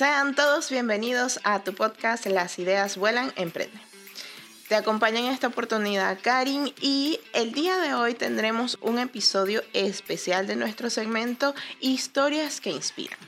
Sean todos bienvenidos a tu podcast Las ideas vuelan, emprende. Te acompaña en esta oportunidad Karin y el día de hoy tendremos un episodio especial de nuestro segmento Historias que inspiran.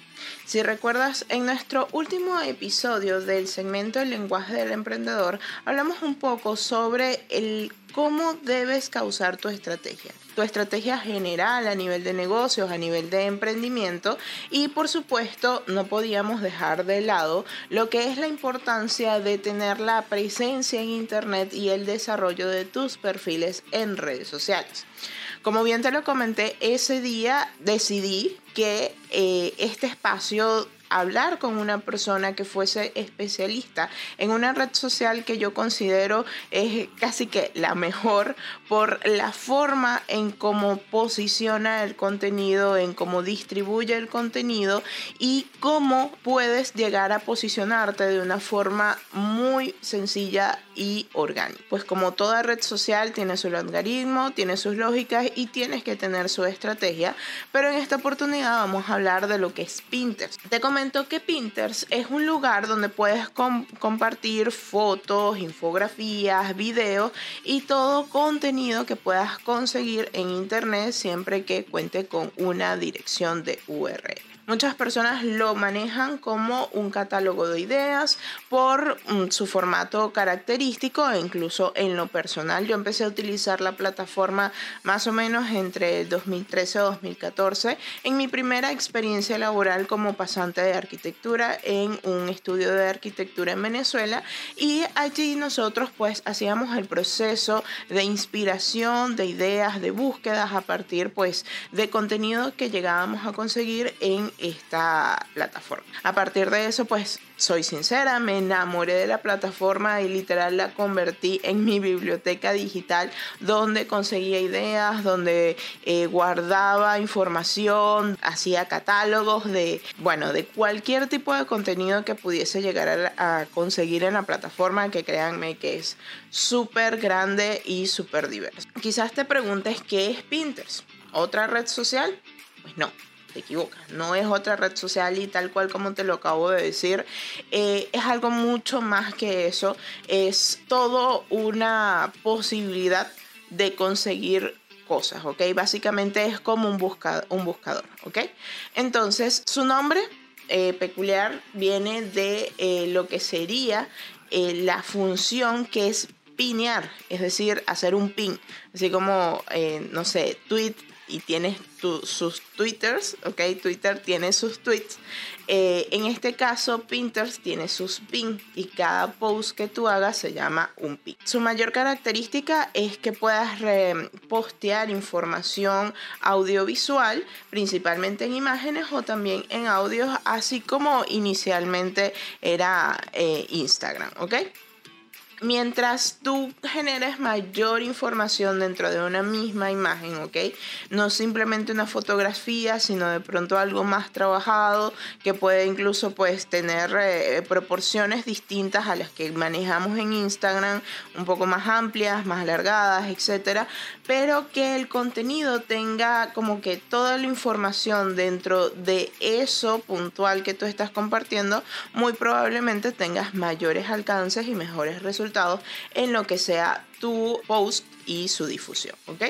Si recuerdas, en nuestro último episodio del segmento El lenguaje del emprendedor, hablamos un poco sobre el cómo debes causar tu estrategia tu estrategia general a nivel de negocios, a nivel de emprendimiento y por supuesto no podíamos dejar de lado lo que es la importancia de tener la presencia en Internet y el desarrollo de tus perfiles en redes sociales. Como bien te lo comenté, ese día decidí que eh, este espacio hablar con una persona que fuese especialista en una red social que yo considero es casi que la mejor por la forma en cómo posiciona el contenido, en cómo distribuye el contenido y cómo puedes llegar a posicionarte de una forma muy sencilla y orgánica. Pues como toda red social tiene su algoritmo, tiene sus lógicas y tienes que tener su estrategia, pero en esta oportunidad vamos a hablar de lo que es Pinterest. Te que Pinterest es un lugar donde puedes compartir fotos, infografías, videos y todo contenido que puedas conseguir en internet siempre que cuente con una dirección de URL. Muchas personas lo manejan como un catálogo de ideas por mm, su formato característico e incluso en lo personal. Yo empecé a utilizar la plataforma más o menos entre 2013 o 2014 en mi primera experiencia laboral como pasante de arquitectura en un estudio de arquitectura en Venezuela y allí nosotros pues hacíamos el proceso de inspiración, de ideas, de búsquedas a partir pues de contenido que llegábamos a conseguir en esta plataforma. A partir de eso, pues soy sincera, me enamoré de la plataforma y literal la convertí en mi biblioteca digital donde conseguía ideas, donde eh, guardaba información, hacía catálogos de, bueno, de cualquier tipo de contenido que pudiese llegar a, a conseguir en la plataforma, que créanme que es súper grande y súper diverso. Quizás te preguntes qué es Pinterest, otra red social. Pues no, te equivocas. No es otra red social y tal cual como te lo acabo de decir. Eh, es algo mucho más que eso. Es todo una posibilidad de conseguir cosas, ¿ok? Básicamente es como un, buscador, un buscador, ¿ok? Entonces, su nombre eh, peculiar viene de eh, lo que sería la función que es pinear, es decir, hacer un pin, así como, no sé, tweet y tienes sus twitters, ¿ok? Twitter tiene sus tweets. Eh, en este caso, Pinterest tiene sus pins y cada post que tú hagas se llama un pin. Su mayor característica es que puedas postear información audiovisual, principalmente en imágenes o también en audios, así como inicialmente era eh, Instagram, ¿ok? Mientras tú generes mayor información dentro de una misma imagen, ¿ok? No simplemente una fotografía, sino de pronto algo más trabajado que puede incluso pues tener eh, proporciones distintas a las que manejamos en Instagram, un poco más amplias, más alargadas, etcétera, pero que el contenido tenga como que toda la información dentro de eso puntual que tú estás compartiendo, muy probablemente tengas mayores alcances y mejores resultados en lo que sea tu post y su difusión, ¿ok?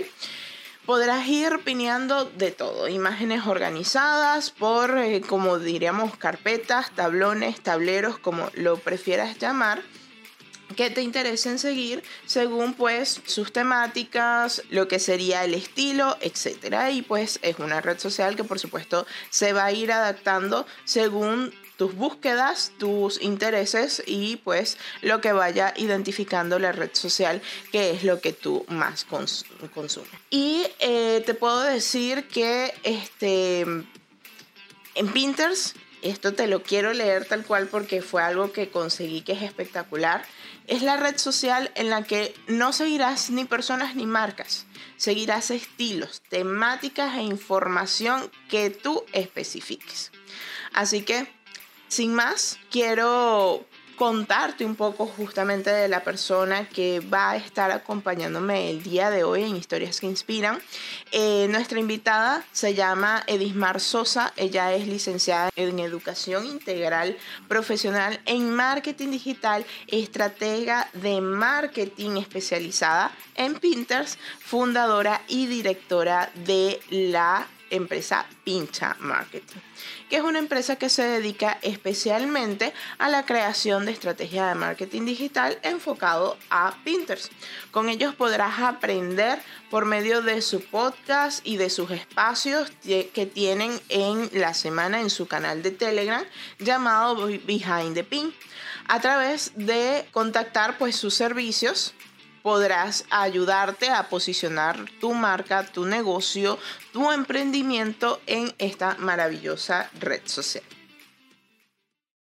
Podrás ir pineando de todo, imágenes organizadas por, eh, como diríamos, carpetas, tablones, tableros, como lo prefieras llamar que te interesen seguir según pues sus temáticas, lo que sería el estilo, etcétera. Y pues es una red social que por supuesto se va a ir adaptando según tus búsquedas, tus intereses y pues lo que vaya identificando la red social, que es lo que tú más consumes. Y eh, te puedo decir que este, en Pinterest, esto te lo quiero leer tal cual porque fue algo que conseguí que es espectacular, es la red social en la que no seguirás ni personas ni marcas, seguirás estilos, temáticas e información que tú especifiques. Así que sin más, quiero contarte un poco justamente de la persona que va a estar acompañándome el día de hoy en Historias que Inspiran. Eh, nuestra invitada se llama Edismar Sosa, ella es licenciada en Educación Integral Profesional en Marketing Digital, estratega de marketing especializada en Pinterest, fundadora y directora de la empresa Pincha Marketing, que es una empresa que se dedica especialmente a la creación de estrategias de marketing digital enfocado a Pinterest. Con ellos podrás aprender por medio de su podcast y de sus espacios que tienen en la semana en su canal de Telegram llamado Behind the Pin a través de contactar pues sus servicios podrás ayudarte a posicionar tu marca, tu negocio, tu emprendimiento en esta maravillosa red social.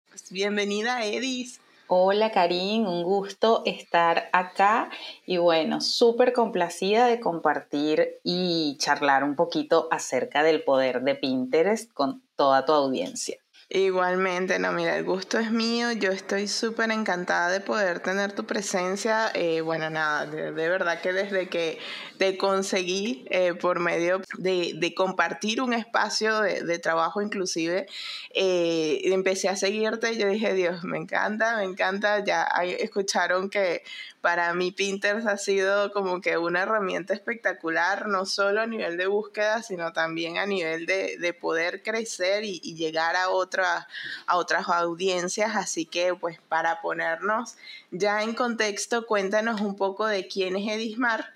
Pues, bienvenida, Edis. Hola Karim, un gusto estar acá y bueno, súper complacida de compartir y charlar un poquito acerca del poder de Pinterest con toda tu audiencia. Igualmente, no, mira, el gusto es mío. Yo estoy súper encantada de poder tener tu presencia. Eh, bueno, nada, de, verdad que desde que te conseguí eh, por medio de, compartir un espacio de, trabajo inclusive, eh, empecé a seguirte y yo dije, Dios, me encanta, me encanta. Ya escucharon que para mí Pinterest ha sido como que una herramienta espectacular, no solo a nivel de búsqueda, sino también a nivel de, poder crecer y, llegar a, a otras audiencias. Así que pues para ponernos ya en contexto, cuéntanos un poco de quién es Edismar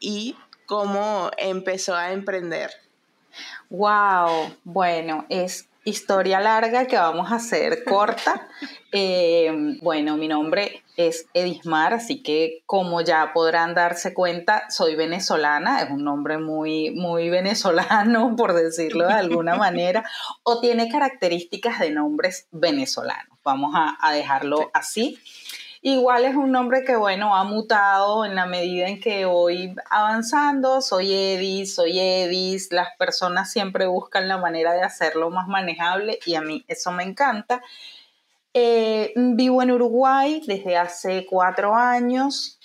y cómo empezó a emprender. Wow, bueno, es historia larga que vamos a hacer corta. Eh, bueno, mi nombre es Edismar, así que como ya podrán darse cuenta, soy venezolana, es un nombre muy, muy venezolano, por decirlo de alguna manera, o tiene características de nombres venezolanos. Vamos a, a dejarlo así. Igual es un nombre que, bueno, ha mutado en la medida en que voy avanzando. Soy Edis, soy Edis. Las personas siempre buscan la manera de hacerlo más manejable y a mí eso me encanta. Eh, vivo en Uruguay desde hace cuatro años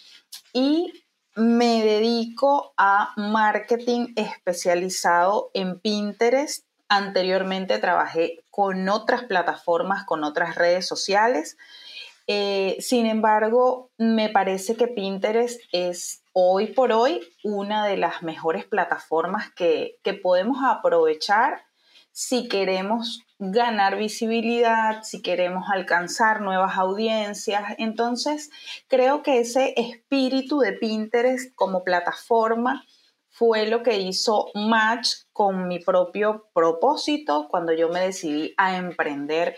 y me dedico a marketing especializado en Pinterest. Anteriormente trabajé con otras plataformas, con otras redes sociales eh, sin embargo, me parece que Pinterest es hoy por hoy una de las mejores plataformas que, podemos aprovechar si queremos ganar visibilidad, si queremos alcanzar nuevas audiencias. Entonces, creo que ese espíritu de Pinterest como plataforma fue lo que hizo match con mi propio propósito cuando yo me decidí a emprender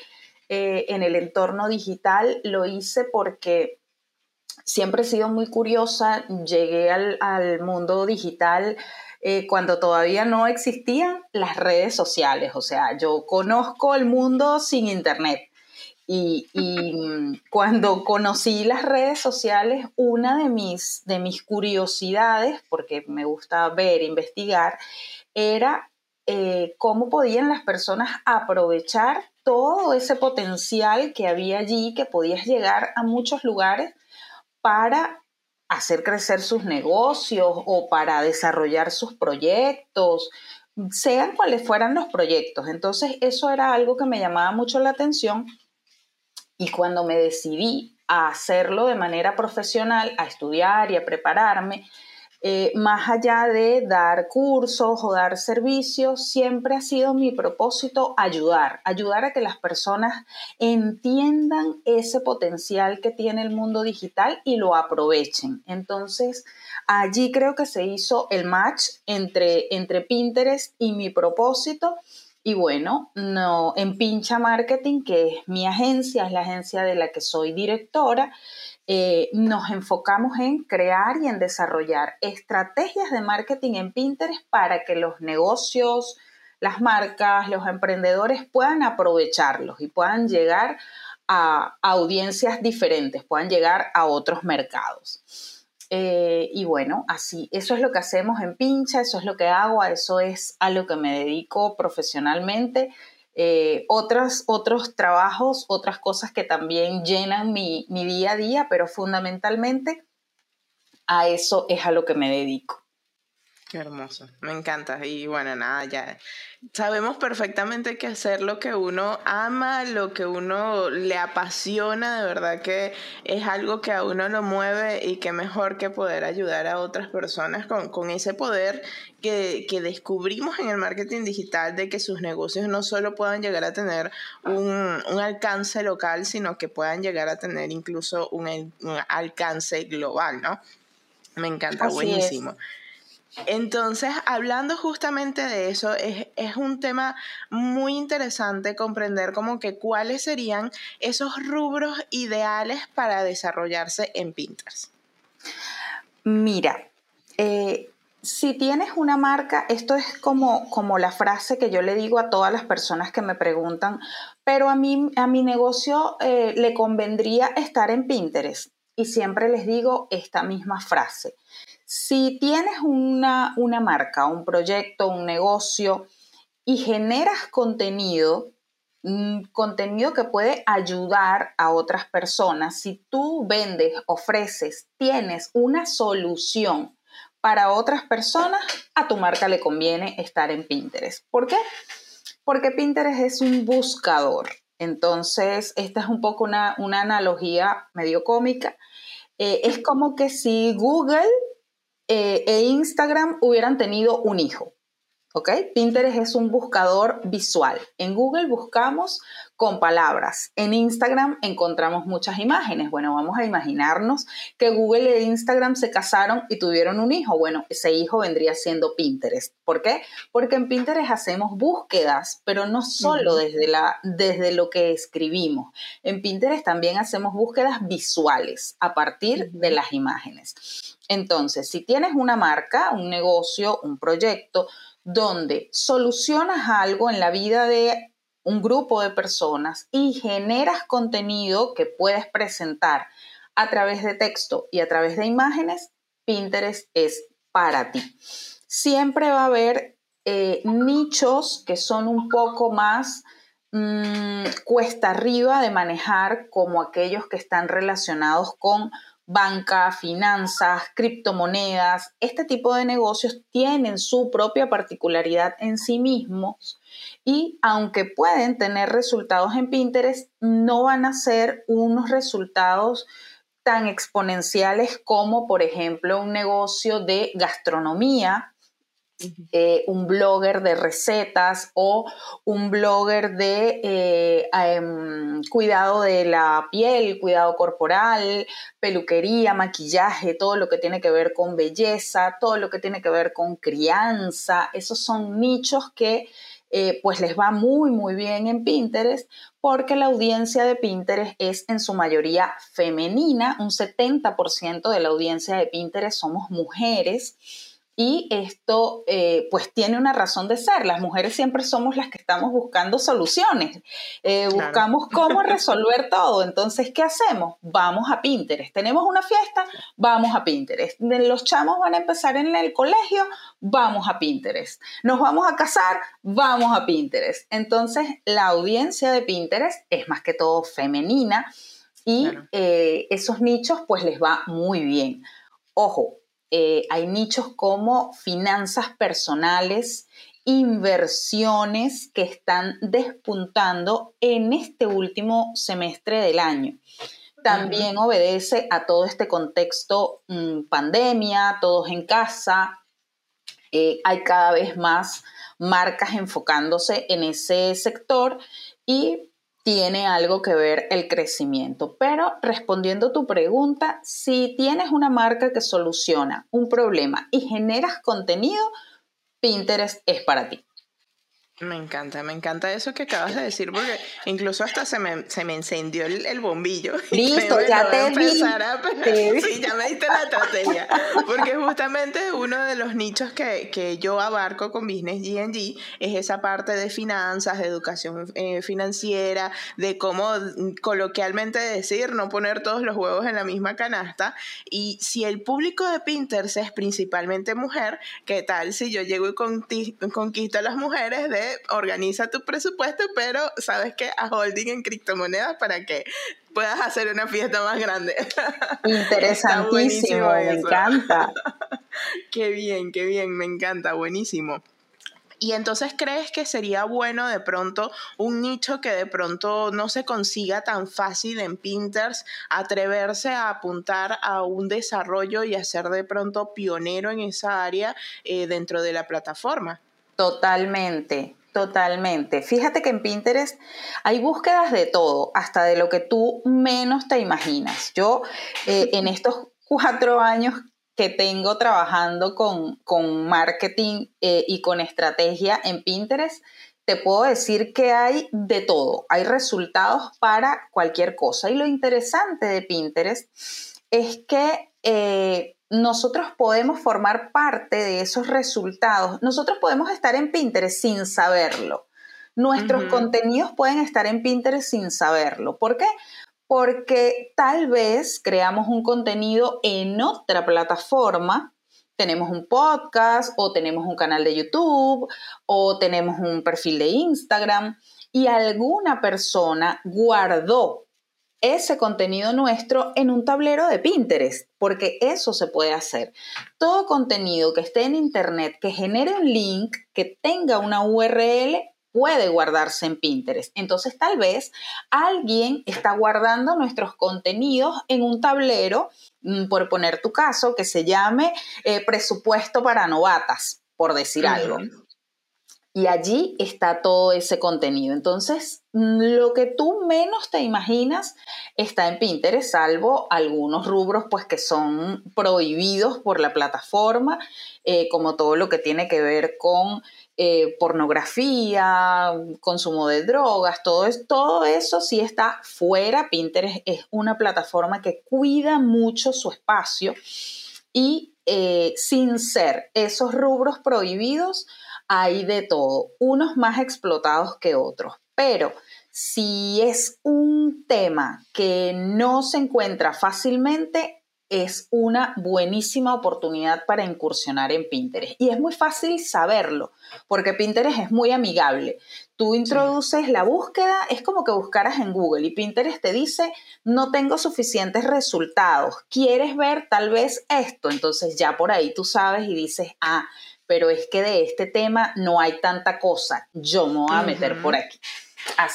eh, en el entorno digital. Lo hice porque siempre he sido muy curiosa. Llegué al, mundo digital eh, cuando todavía no existían las redes sociales. O sea, yo conozco el mundo sin internet. Y, cuando conocí las redes sociales, una de mis, de mis curiosidades, porque me gusta ver, investigar, era eh, cómo podían las personas aprovechar todo ese potencial que había allí, que podías llegar a muchos lugares para hacer crecer sus negocios o para desarrollar sus proyectos, sean cuales fueran los proyectos. Entonces eso era algo que me llamaba mucho la atención y cuando me decidí a hacerlo de manera profesional, a estudiar y a prepararme, eh, más allá de dar cursos o dar servicios, siempre ha sido mi propósito ayudar, ayudar a que las personas entiendan ese potencial que tiene el mundo digital y lo aprovechen. Entonces, allí creo que se hizo el match entre, entre Pinterest y mi propósito. Y bueno, no, en Pincha Marketing, que es mi agencia, es la agencia de la que soy directora, eh, nos enfocamos en crear y en desarrollar estrategias de marketing en Pinterest para que los negocios, las marcas, los emprendedores puedan aprovecharlos y puedan llegar a audiencias diferentes, puedan llegar a otros mercados. Eh, y bueno, así, eso es lo que hacemos en Pincha, eso es lo que hago, eso es a lo que me dedico profesionalmente. eh, otros, otros trabajos, otras cosas que también llenan mi, mi día a día, pero fundamentalmente a eso es a lo que me dedico. Qué hermoso, me encanta. Y bueno, nada, ya sabemos perfectamente que hacer lo que uno ama, lo que uno le apasiona, de verdad que es algo que a uno lo mueve y que mejor que poder ayudar a otras personas con, con ese poder que, que, descubrimos en el marketing digital de que sus negocios no solo puedan llegar a tener un, un alcance local, sino que puedan llegar a tener incluso un, un alcance global, ¿no? Me encanta, buenísimo. Entonces, hablando justamente de eso, es, un tema muy interesante comprender como que cuáles serían esos rubros ideales para desarrollarse en Pinterest. Mira, eh, si tienes una marca, esto es como, como la frase que yo le digo a todas las personas que me preguntan, pero a mí, a mi negocio eh, le convendría estar en Pinterest. Y siempre les digo esta misma frase. Si tienes una, marca, un proyecto, un negocio y generas contenido, mm, contenido que puede ayudar a otras personas, si tú vendes, ofreces, tienes una solución para otras personas, a tu marca le conviene estar en Pinterest. ¿Por qué? Porque Pinterest es un buscador. Entonces, esta es un poco una, analogía medio cómica. Eh, es como que si Google eh, e Instagram hubieran tenido un hijo. ¿Ok? Pinterest es un buscador visual. En Google buscamos con palabras. En Instagram encontramos muchas imágenes. Bueno, vamos a imaginarnos que Google e Instagram se casaron y tuvieron un hijo. Bueno, ese hijo vendría siendo Pinterest. ¿Por qué? Porque en Pinterest hacemos búsquedas, pero no solo desde, la, desde lo que escribimos. En Pinterest también hacemos búsquedas visuales a partir de las imágenes. Entonces, si tienes una marca, un negocio, un proyecto, donde solucionas algo en la vida de un grupo de personas y generas contenido que puedes presentar a través de texto y a través de imágenes, Pinterest es para ti. Siempre va a haber eh, nichos que son un poco más mm, cuesta arriba de manejar como aquellos que están relacionados con banca, finanzas, criptomonedas, este tipo de negocios tienen su propia particularidad en sí mismos y aunque pueden tener resultados en Pinterest, no van a ser unos resultados tan exponenciales como, por ejemplo, un negocio de gastronomía eh, un blogger de recetas o un blogger de eh, em, cuidado de la piel, cuidado corporal, peluquería, maquillaje, todo lo que tiene que ver con belleza, todo lo que tiene que ver con crianza. Esos son nichos que eh, pues les va muy muy bien en Pinterest porque la audiencia de Pinterest es en su mayoría femenina, un 70% de la audiencia de Pinterest somos mujeres y esto eh, pues tiene una razón de ser. Las mujeres siempre somos las que estamos buscando soluciones, eh, buscamos cómo resolver todo. Entonces, ¿qué hacemos? Vamos a Pinterest. Tenemos una fiesta, vamos a Pinterest. Los chamos van a empezar en el colegio, vamos a Pinterest. Nos vamos a casar, vamos a Pinterest. Entonces, la audiencia de Pinterest es más que todo femenina y eh, esos nichos pues les va muy bien. Ojo, eh, hay nichos como finanzas personales, inversiones que están despuntando en este último semestre del año. También obedece a todo este contexto mm, pandemia, todos en casa. Eh, hay cada vez más marcas enfocándose en ese sector y tiene algo que ver el crecimiento. Pero respondiendo tu pregunta, si tienes una marca que soluciona un problema y generas contenido, Pinterest es para ti. Me encanta, me encanta eso que acabas de decir, porque incluso hasta se me, se me encendió el, bombillo. Listo, ya te vi. Sí, ya me diste la estrategia. Porque justamente uno de los nichos que, que yo abarco con Business GNG es esa parte de finanzas, de educación eh, financiera, de cómo coloquialmente decir, no poner todos los huevos en la misma canasta. Y si el público de Pinterest es principalmente mujer, ¿qué tal si yo llego y conquisto a las mujeres de organiza tu presupuesto, pero sabes que a holding en criptomonedas para que puedas hacer una fiesta más grande. Interesantísimo, me encanta. qué bien, qué bien, me encanta, buenísimo. Y entonces crees que sería bueno de pronto un nicho que de pronto no se consiga tan fácil en Pinterest, atreverse a apuntar a un desarrollo y a ser de pronto pionero en esa área eh, dentro de la plataforma. Totalmente, Totalmente. Fíjate que en Pinterest hay búsquedas de todo, hasta de lo que tú menos te imaginas. Yo eh, en estos cuatro años que tengo trabajando con, marketing eh, y con estrategia en Pinterest, te puedo decir que hay de todo, hay resultados para cualquier cosa. Y lo interesante de Pinterest es que eh, nosotros podemos formar parte de esos resultados. Nosotros podemos estar en Pinterest sin saberlo. Nuestros contenidos pueden estar en Pinterest sin saberlo. ¿Por qué? porque tal vez creamos un contenido en otra plataforma, tenemos un podcast o tenemos un canal de YouTube o tenemos un perfil de Instagram y alguna persona guardó ese contenido nuestro en un tablero de Pinterest, porque eso se puede hacer. Todo contenido que esté en Internet, que genere un link, que tenga una URL, puede guardarse en Pinterest. Entonces tal vez alguien está guardando nuestros contenidos en un tablero, mm, por poner tu caso, que se llame eh, presupuesto para novatas, por decir algo. Y allí está todo ese contenido. Entonces, mm, lo que tú menos te imaginas está en Pinterest, salvo algunos rubros pues que son prohibidos por la plataforma, eh, como todo lo que tiene que ver con eh, pornografía, consumo de drogas, todo, todo eso sí está fuera. Pinterest es una plataforma que cuida mucho su espacio y eh, sin ser esos rubros prohibidos, hay de todo, unos más explotados que otros. Pero si es un tema que no se encuentra fácilmente, es una buenísima oportunidad para incursionar en Pinterest. Y es muy fácil saberlo, porque Pinterest es muy amigable. Tú introduces la búsqueda, es como que buscaras en Google y Pinterest te dice, no tengo suficientes resultados, ¿quieres ver tal vez esto? Entonces ya por ahí tú sabes y dices, ah, pero es que de este tema no hay tanta cosa, yo me voy a meter por aquí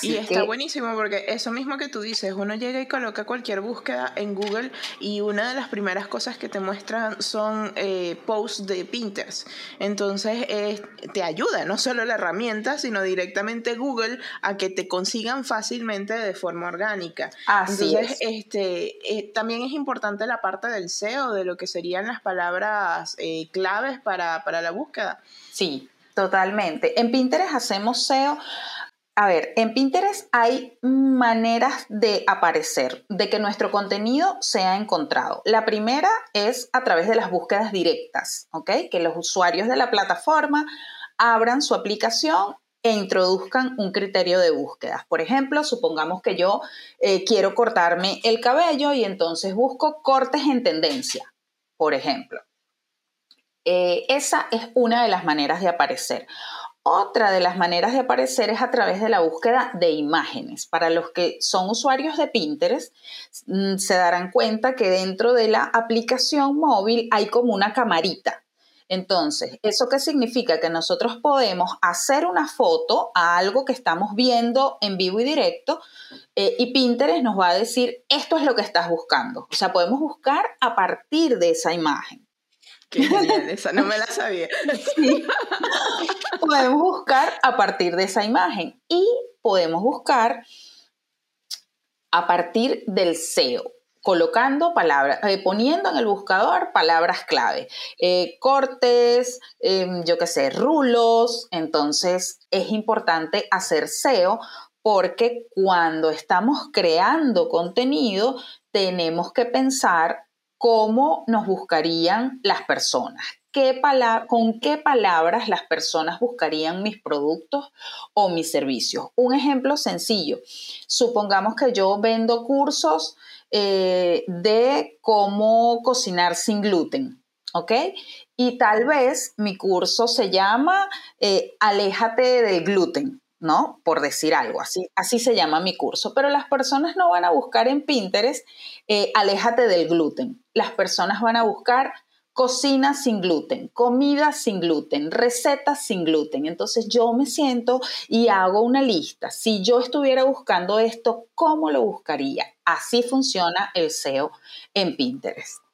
y está buenísimo porque eso mismo que tú dices, uno llega y coloca cualquier búsqueda en Google y una de las primeras cosas que te muestran son eh, posts de Pinterest. Entonces te ayuda no solo la herramienta, sino directamente Google a que te consigan fácilmente de forma orgánica. Así Entonces, este, eh, también es importante la parte del SEO, de lo que serían las palabras eh, claves para, para la búsqueda. Sí, totalmente. En Pinterest hacemos SEO a ver, en Pinterest hay maneras de aparecer, de que nuestro contenido sea encontrado. La primera es a través de las búsquedas directas, ¿ok? Que los usuarios de la plataforma abran su aplicación e introduzcan un criterio de búsquedas. Por ejemplo, supongamos que yo eh, quiero cortarme el cabello y entonces busco cortes en tendencia, por ejemplo. Eh, esa es una de las maneras de aparecer. Otra de las maneras de aparecer es a través de la búsqueda de imágenes. Para los que son usuarios de Pinterest, mm, se darán cuenta que dentro de la aplicación móvil hay como una camarita. Entonces, ¿eso qué significa? Que nosotros podemos hacer una foto a algo que estamos viendo en vivo y directo eh, y Pinterest nos va a decir, esto es lo que estás buscando. O sea, podemos buscar a partir de esa imagen. Qué genial, esa no me la sabía. Podemos buscar a partir de esa imagen y podemos buscar a partir del SEO colocando palabras, eh, poniendo en el buscador palabras clave, eh, cortes, em, yo qué sé, rulos. Entonces es importante hacer SEO porque cuando estamos creando contenido tenemos que pensar cómo nos buscarían las personas, ¿Qué con qué palabras las personas buscarían mis productos o mis servicios. Un ejemplo sencillo, supongamos que yo vendo cursos eh, de cómo cocinar sin gluten, ¿ok? Y tal vez mi curso se llama eh, Aléjate del gluten, ¿no? Por decir algo, así, así se llama mi curso. Pero las personas no van a buscar en Pinterest, eh, Aléjate del gluten. Las personas van a buscar cocina sin gluten, comida sin gluten, recetas sin gluten. Entonces yo me siento y hago una lista. Si yo estuviera buscando esto, ¿cómo lo buscaría? Así funciona el SEO en Pinterest.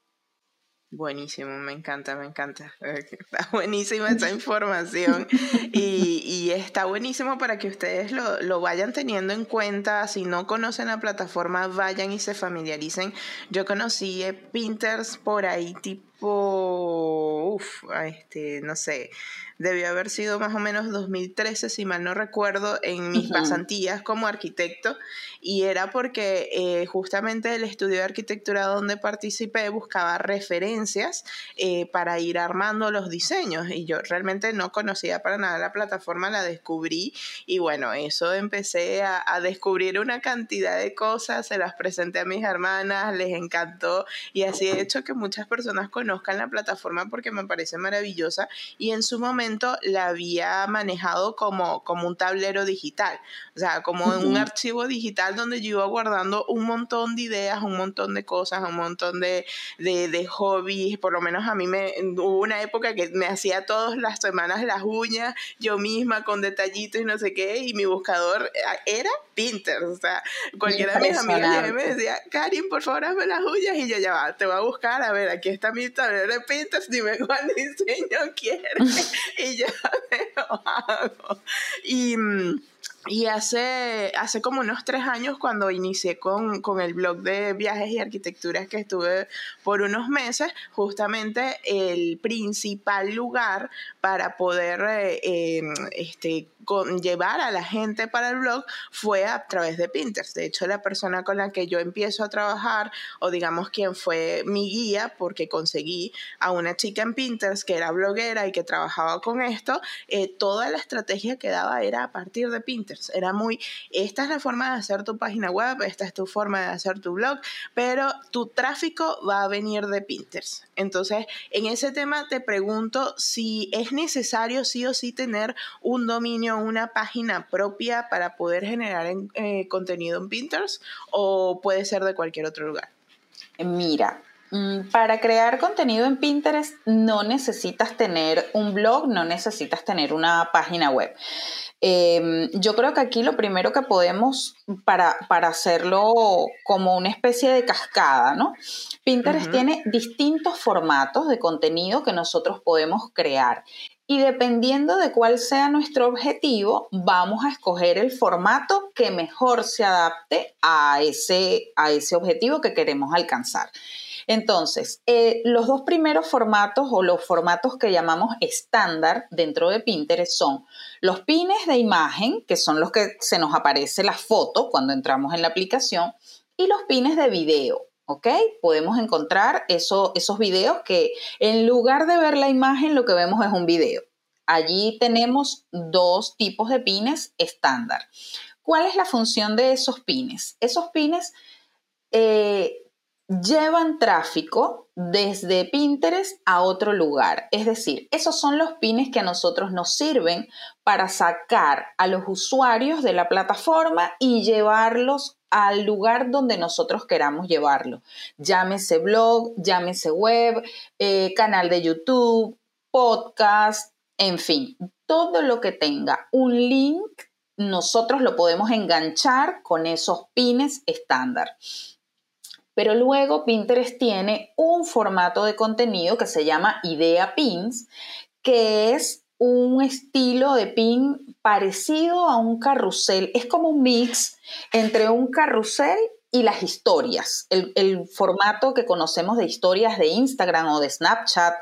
Buenísimo, me encanta, me encanta. Está buenísima esa información y, está buenísimo para que ustedes lo, lo, vayan teniendo en cuenta. Si no conocen la plataforma, vayan y se familiaricen. Yo conocí Pinterest por ahí tipo, uff, este, no sé, debió haber sido más o menos 2013, si mal no recuerdo, en mis pasantías como arquitecto, y era porque eh, justamente el estudio de arquitectura donde participé buscaba referencias eh, para ir armando los diseños, y yo realmente no conocía para nada la plataforma, la descubrí, y bueno, eso empecé a, a descubrir una cantidad de cosas, se las presenté a mis hermanas, les encantó, y así he hecho que muchas personas conozcan la plataforma porque me parece maravillosa, y en su momento la había manejado como, como un tablero digital, o sea, como un archivo digital donde yo iba guardando un montón de ideas, un montón de cosas, un montón de, de, hobbies, por lo menos a mí me hubo una época que me hacía todas las semanas las uñas yo misma con detallitos y no sé qué, y mi buscador era Pinterest, o sea, cualquiera de mis amigas me decía, Karin, por favor, hazme las uñas, y yo ya va, te voy a buscar, a ver, aquí está mi tablero de Pinterest, dime cuál diseño quieres. y ya lo hago. Y mm, y hace, hace como unos tres años, cuando inicié con, el blog de viajes y arquitecturas que estuve por unos meses, justamente el principal lugar para poder eh, em, este, llevar a la gente para el blog fue a través de Pinterest. De hecho, la persona con la que yo empiezo a trabajar, o digamos quien fue mi guía, porque conseguí a una chica en Pinterest que era bloguera y que trabajaba con esto, eh, toda la estrategia que daba era a partir de Pinterest. Era muy, esta es la forma de hacer tu página web, esta es tu forma de hacer tu blog, pero tu tráfico va a venir de Pinterest. Entonces, en ese tema te pregunto si es necesario sí o sí tener un dominio, una página propia para poder generar eh, contenido en Pinterest o puede ser de cualquier otro lugar. Mira, mm, para crear contenido en Pinterest no necesitas tener un blog, no necesitas tener una página web. Em, yo creo que aquí lo primero que podemos, para, para, hacerlo como una especie de cascada, ¿no? Pinterest tiene distintos formatos de contenido que nosotros podemos crear. Y dependiendo de cuál sea nuestro objetivo, vamos a escoger el formato que mejor se adapte a ese, a ese objetivo que queremos alcanzar. Entonces, eh, los dos primeros formatos o los formatos que llamamos estándar dentro de Pinterest son los pines de imagen, que son los que se nos aparece la foto cuando entramos en la aplicación, y los pines de video. ¿ok? Podemos encontrar esos videos que en lugar de ver la imagen, lo que vemos es un video. Allí tenemos dos tipos de pines estándar. ¿Cuál es la función de esos pines? Esos pines eh, llevan tráfico desde Pinterest a otro lugar. Es decir, esos son los pines que a nosotros nos sirven para sacar a los usuarios de la plataforma y llevarlos al lugar donde nosotros queramos llevarlo. Llámese blog, llámese web, eh, canal de YouTube, podcast, en fin, todo lo que tenga un link, nosotros lo podemos enganchar con esos pines estándar. Pero luego Pinterest tiene un formato de contenido que se llama Idea Pins, que es un estilo de pin parecido a un carrusel. Es como un mix entre un carrusel y las historias. El, el, formato que conocemos de historias de Instagram o de Snapchat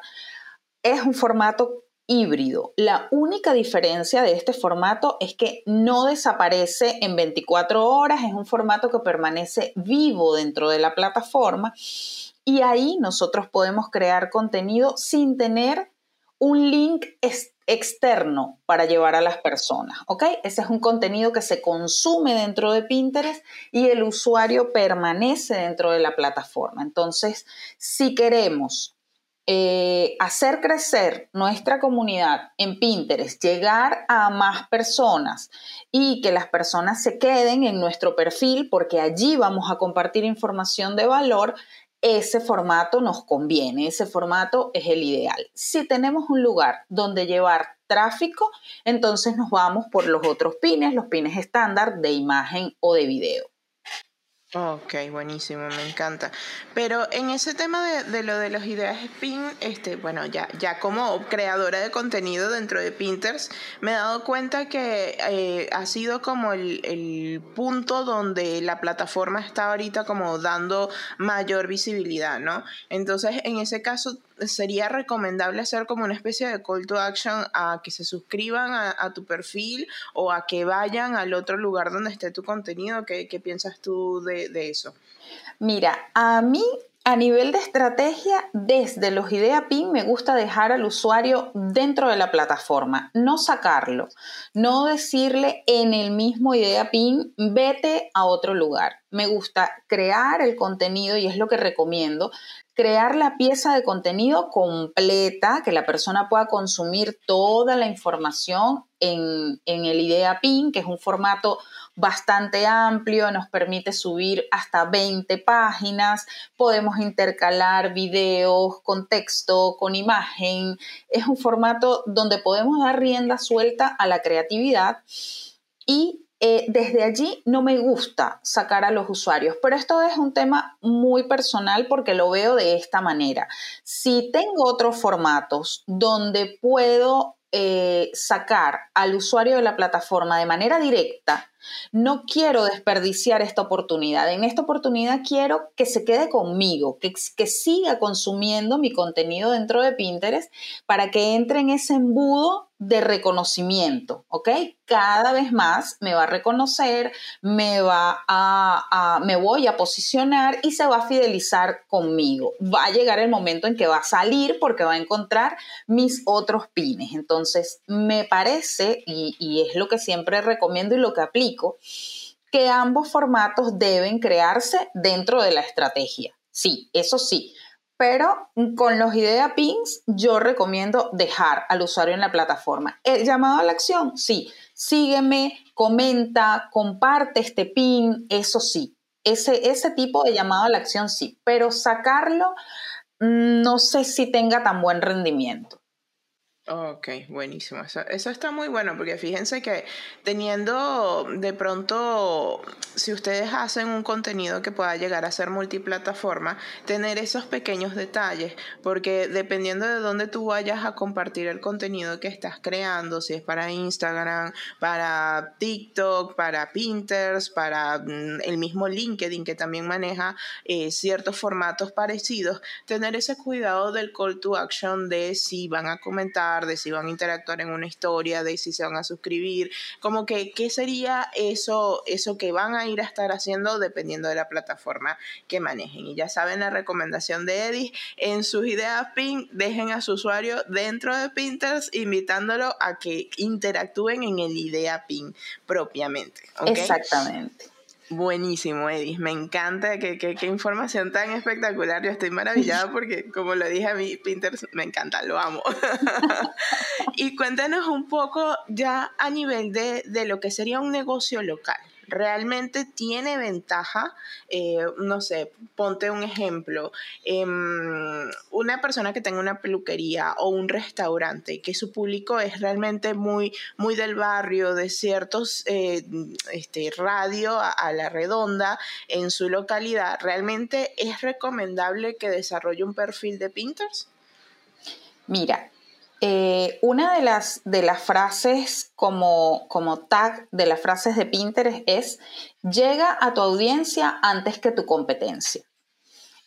es un formato híbrido. La única diferencia de este formato es que no desaparece en 24 horas, es un formato que permanece vivo dentro de la plataforma y ahí nosotros podemos crear contenido sin tener un link externo para llevar a las personas, ¿ok? Ese es un contenido que se consume dentro de Pinterest y el usuario permanece dentro de la plataforma. Entonces, si queremos eh, hacer crecer nuestra comunidad en Pinterest, llegar a más personas y que las personas se queden en nuestro perfil porque allí vamos a compartir información de valor, ese formato nos conviene, ese formato es el ideal. Si tenemos un lugar donde llevar tráfico, entonces nos vamos por los otros pines, los pines estándar de imagen o de video. Ok, buenísimo, me encanta. Pero en ese tema de, de, lo de los ideas spin, este, bueno, ya, ya como creadora de contenido dentro de Pinterest, me he dado cuenta que eh, ha sido como el, el, punto donde la plataforma está ahorita como dando mayor visibilidad, ¿no? Entonces, en ese caso, sería recomendable hacer como una especie de call to action a que se suscriban a, tu perfil o a que vayan al otro lugar donde esté tu contenido. ¿Qué, piensas tú de, de eso? Mira, a mí a nivel de estrategia, desde los Idea Pin me gusta dejar al usuario dentro de la plataforma, no sacarlo, no decirle en el mismo Idea Pin, vete a otro lugar. Me gusta crear el contenido y es lo que recomiendo, crear la pieza de contenido completa, que la persona pueda consumir toda la información en, en el Idea Pin, que es un formato bastante amplio, nos permite subir hasta 20 páginas, podemos intercalar videos con texto, con imagen, es un formato donde podemos dar rienda suelta a la creatividad y eh, desde allí no me gusta sacar a los usuarios, pero esto es un tema muy personal porque lo veo de esta manera. Si tengo otros formatos donde puedo eh, sacar al usuario de la plataforma de manera directa, no quiero desperdiciar esta oportunidad. En esta oportunidad quiero que se quede conmigo, que, que siga consumiendo mi contenido dentro de Pinterest para que entre en ese embudo de reconocimiento, ¿ok? Cada vez más me va a reconocer, me va a, me voy a posicionar y se va a fidelizar conmigo. Va a llegar el momento en que va a salir porque va a encontrar mis otros pines. Entonces, me parece, y, y es lo que siempre recomiendo y lo que aplico, que ambos formatos deben crearse dentro de la estrategia. Sí, eso sí, pero con los idea pins yo recomiendo dejar al usuario en la plataforma. ¿El llamado a la acción? Sí. Sígueme, comenta, comparte este pin, eso sí. Ese, ese tipo de llamado a la acción sí, pero sacarlo mm, no sé si tenga tan buen rendimiento. Ok, buenísimo. Eso, está muy bueno porque fíjense que teniendo de pronto, si ustedes hacen un contenido que pueda llegar a ser multiplataforma, tener esos pequeños detalles, porque dependiendo de dónde tú vayas a compartir el contenido que estás creando, si es para Instagram, para TikTok, para Pinterest, para mm, el mismo LinkedIn que también maneja eh, ciertos formatos parecidos, tener ese cuidado del call to action de si van a comentar de si van a interactuar en una historia, de si se van a suscribir, como que qué sería eso, eso que van a ir a estar haciendo dependiendo de la plataforma que manejen. Y ya saben la recomendación de Eddie, en sus ideas PIN, dejen a su usuario dentro de Pinterest, invitándolo a que interactúen en el idea PIN propiamente. Exactamente. Buenísimo, Edis. Me encanta. Qué, qué, información tan espectacular. Yo estoy maravillada porque, como lo dije a mí, Pinterest me encanta, lo amo. y cuéntanos un poco ya a nivel de, de lo que sería un negocio local realmente tiene ventaja, eh, no sé, ponte un ejemplo, em, una persona que tenga una peluquería o un restaurante, que su público es realmente muy, muy del barrio, de ciertos eh, este, radio a, la redonda en su localidad, ¿realmente es recomendable que desarrolle un perfil de Pinterest? Mira, eh, una de las, de las frases como, como tag de las frases de Pinterest es, llega a tu audiencia antes que tu competencia.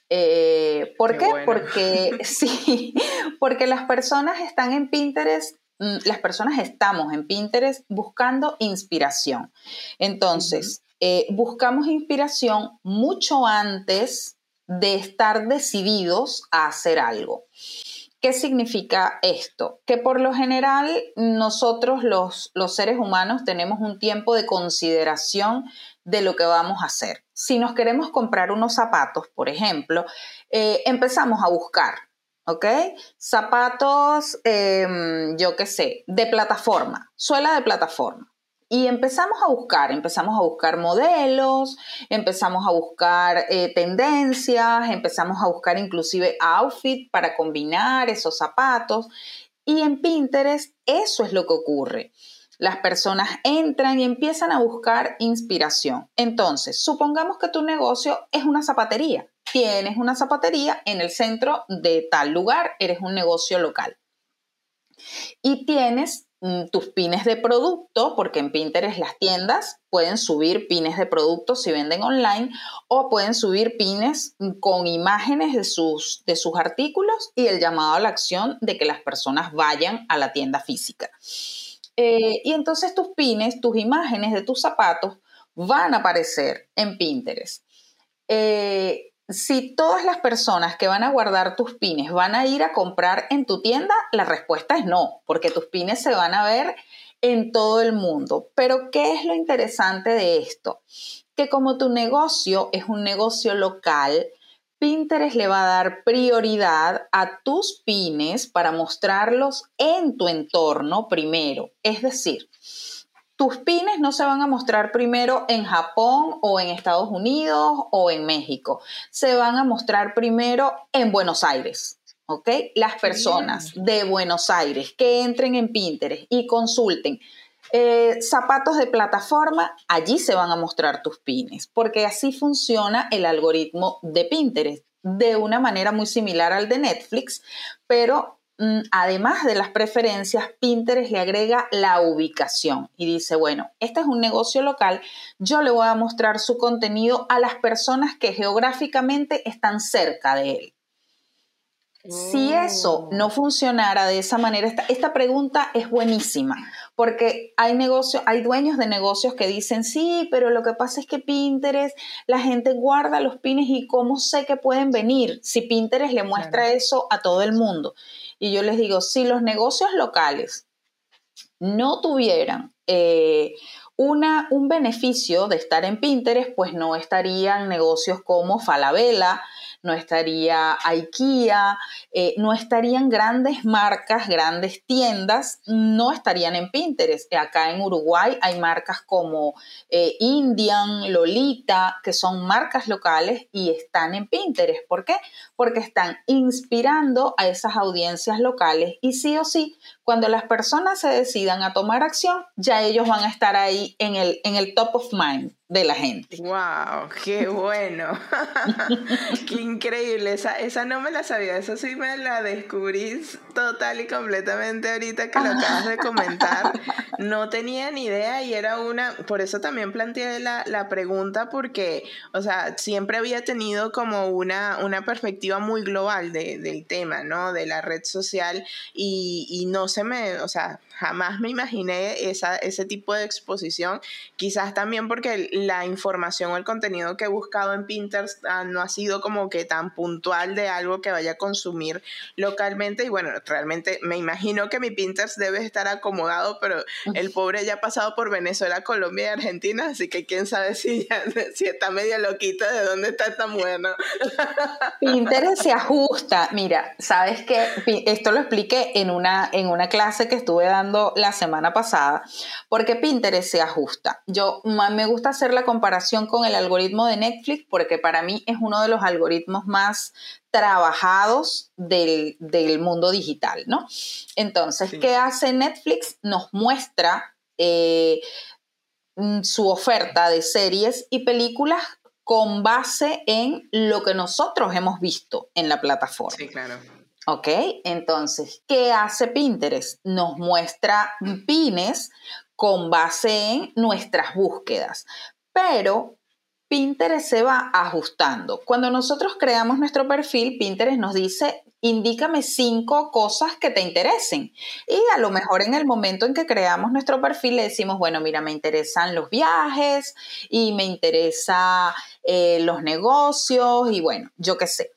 Eh, ¿Por qué? Porque sí, porque las personas están en Pinterest, mm, las personas estamos en Pinterest buscando inspiración. Entonces, eh, buscamos inspiración mucho antes de estar decididos a hacer algo. ¿Qué significa esto? Que por lo general nosotros los, los, seres humanos tenemos un tiempo de consideración de lo que vamos a hacer. Si nos queremos comprar unos zapatos, por ejemplo, eh, empezamos a buscar ¿ok? Zapatos, em, yo qué sé, de plataforma, suela de plataforma. Y empezamos a buscar, empezamos a buscar modelos, empezamos a buscar eh, tendencias, empezamos a buscar inclusive outfit para combinar esos zapatos. Y en Pinterest eso es lo que ocurre. Las personas entran y empiezan a buscar inspiración. Entonces, supongamos que tu negocio es una zapatería. Tienes una zapatería en el centro de tal lugar, eres un negocio local. Y tienes tus pines de producto, porque en Pinterest las tiendas pueden subir pines de producto si venden online o pueden subir pines con imágenes de sus, de sus artículos y el llamado a la acción de que las personas vayan a la tienda física. Eh, y entonces tus pines, tus imágenes de tus zapatos van a aparecer en Pinterest. Eh, si todas las personas que van a guardar tus pines van a ir a comprar en tu tienda, la respuesta es no, porque tus pines se van a ver en todo el mundo. Pero ¿qué es lo interesante de esto? Que como tu negocio es un negocio local, Pinterest le va a dar prioridad a tus pines para mostrarlos en tu entorno primero. Es decir, tus pines no se van a mostrar primero en Japón o en Estados Unidos o en México. Se van a mostrar primero en Buenos Aires. ¿Ok? Las personas de Buenos Aires que entren en Pinterest y consulten eh, zapatos de plataforma, allí se van a mostrar tus pines, porque así funciona el algoritmo de Pinterest, de una manera muy similar al de Netflix, pero además de las preferencias, Pinterest le agrega la ubicación y dice, bueno, este es un negocio local, yo le voy a mostrar su contenido a las personas que geográficamente están cerca de él. Si eso no funcionara de esa manera, esta, pregunta es buenísima, porque hay negocios, hay dueños de negocios que dicen, sí, pero lo que pasa es que Pinterest, la gente guarda los pines y cómo sé que pueden venir si Pinterest le muestra eso a todo el mundo. Y yo les digo, si los negocios locales no tuvieran eh, una, un beneficio de estar en Pinterest, pues no estarían negocios como Falabella, no estaría IKEA, eh, no estarían grandes marcas, grandes tiendas, no estarían en Pinterest. Acá en Uruguay hay marcas como eh, Indian, Lolita, que son marcas locales y están en Pinterest. ¿Por qué? Porque están inspirando a esas audiencias locales y sí o sí, cuando las personas se decidan a tomar acción, ya ellos van a estar ahí en el, en el top of mind de la gente. ¡Wow! ¡Qué bueno! ¡Qué increíble! Esa, esa no me la sabía, esa sí me la descubrí total y completamente ahorita que lo acabas de comentar. No tenía ni idea y era una, por eso también planteé la, la pregunta porque, o sea, siempre había tenido como una, una perspectiva muy global de, del tema, ¿no? De la red social y, y no se me, o sea, jamás me imaginé esa, ese tipo de exposición, quizás también porque la información o el contenido que he buscado en Pinterest ah, no ha sido como que tan puntual de algo que vaya a consumir localmente. Y bueno, realmente me imagino que mi Pinterest debe estar acomodado, pero el pobre ya ha pasado por Venezuela, Colombia y Argentina, así que quién sabe si, si está medio loquita de dónde está esta mujer, Pinterest se ajusta, mira, sabes que esto lo expliqué en una, en una clase que estuve dando la semana pasada, porque Pinterest se ajusta. Yo me gusta hacer la comparación con el algoritmo de Netflix porque para mí es uno de los algoritmos más trabajados del, mundo digital, ¿no? Entonces, ¿qué hace Netflix? Nos muestra eh, mm, su oferta de series y películas con base en lo que nosotros hemos visto en la plataforma. Sí, claro. ¿Ok? Entonces, ¿qué hace Pinterest? Nos muestra pines con base en nuestras búsquedas, pero Pinterest se va ajustando. Cuando nosotros creamos nuestro perfil, Pinterest nos dice, indícame cinco cosas que te interesen. Y a lo mejor en el momento en que creamos nuestro perfil le decimos, bueno, mira, me interesan los viajes y me interesa eh, los negocios y bueno, yo qué sé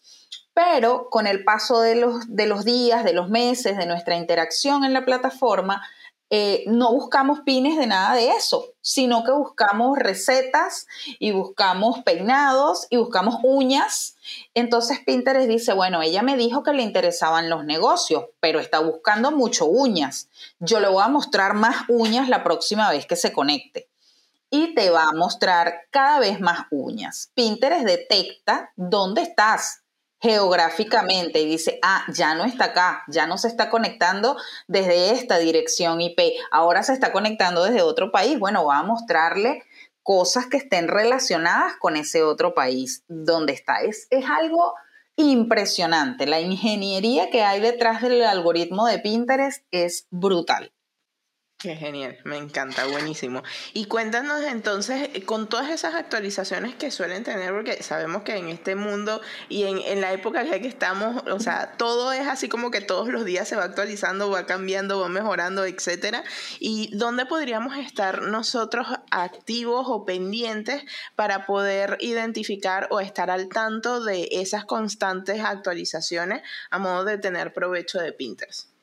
pero con el paso de los, de los días, de los meses, de nuestra interacción en la plataforma, eh, no buscamos pines de nada de eso, sino que buscamos recetas y buscamos peinados y buscamos uñas. Entonces Pinterest dice, bueno, ella me dijo que le interesaban los negocios, pero está buscando mucho uñas. Yo le voy a mostrar más uñas la próxima vez que se conecte. Y te va a mostrar cada vez más uñas. Pinterest detecta dónde estás geográficamente y dice, ah, ya no está acá, ya no se está conectando desde esta dirección IP, ahora se está conectando desde otro país. Bueno, va a mostrarle cosas que estén relacionadas con ese otro país donde está. Es, es algo impresionante. La ingeniería que hay detrás del algoritmo de Pinterest es brutal. Qué genial, me encanta, buenísimo. Y cuéntanos entonces, eh, con todas esas actualizaciones que suelen tener, porque sabemos que en este mundo y en, la época en la que estamos, o sea, todo es así como que todos los días se va actualizando, va cambiando, va mejorando, etcétera. ¿Y dónde podríamos estar nosotros activos o pendientes para poder identificar o estar al tanto de esas constantes actualizaciones a modo de tener provecho de Pinterest?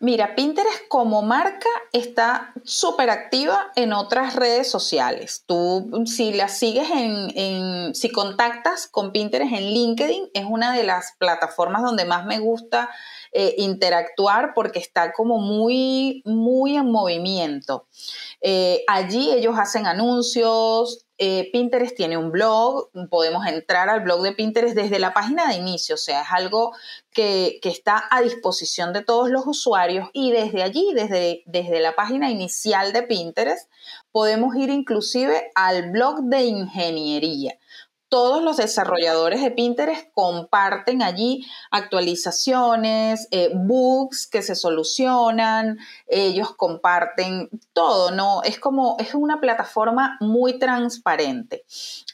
Mira, Pinterest como marca está súper activa en otras redes sociales. Tú, si la sigues en, si contactas con Pinterest en LinkedIn, es una de las plataformas donde más me gusta eh, interactuar porque está como muy, muy en movimiento. Eh, allí ellos hacen anuncios, eh, Pinterest tiene un blog, podemos entrar al blog de Pinterest desde la página de inicio, o sea, es algo que, está a disposición de todos los usuarios y desde allí, desde, desde la página inicial de Pinterest, podemos ir inclusive al blog de ingeniería todos los desarrolladores de Pinterest comparten allí actualizaciones, eh, bugs que se solucionan, ellos comparten todo, ¿no? Es como, es una plataforma muy transparente.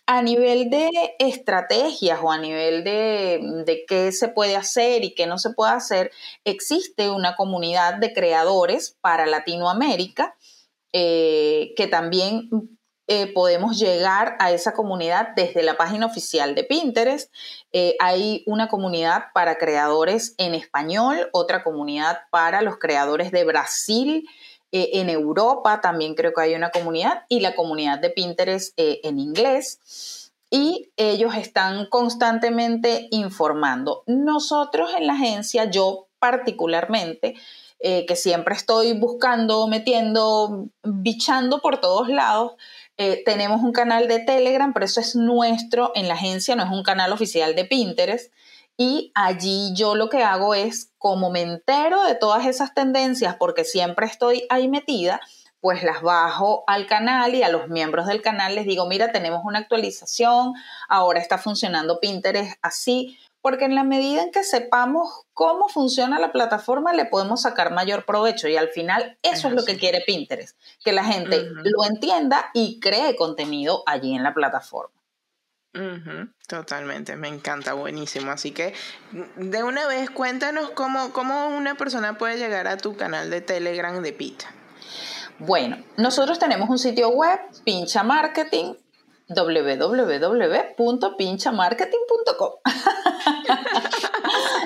A nivel de estrategias o a nivel de, qué se puede hacer y qué no se puede hacer, existe una comunidad de creadores para Latinoamérica eh, que también eh, podemos llegar a esa comunidad desde la página oficial de Pinterest. Eh, hay una comunidad para creadores en español, otra comunidad para los creadores de Brasil. Eh, en Europa también creo que hay una comunidad y la comunidad de Pinterest en inglés. Y ellos están constantemente informando. Nosotros en la agencia, yo particularmente, que siempre estoy buscando, metiendo, bichando por todos lados, eh, tenemos un canal de Telegram, pero eso es nuestro en la agencia, no es un canal oficial de Pinterest. Y allí yo lo que hago es, como me entero de todas esas tendencias, porque siempre estoy ahí metida, pues las bajo al canal y a los miembros del canal les digo, mira, tenemos una actualización, ahora está funcionando Pinterest así, porque en la medida en que sepamos cómo funciona la plataforma, le podemos sacar mayor provecho y al final eso es, lo que quiere Pinterest, que la gente lo entienda y cree contenido allí en la plataforma. Totalmente, me encanta, buenísimo. Así que de una vez cuéntanos cómo, cómo una persona puede llegar a tu canal de Telegram de Pita. Bueno, nosotros tenemos un sitio web, Pincha Marketing, www.pinchamarketing.com.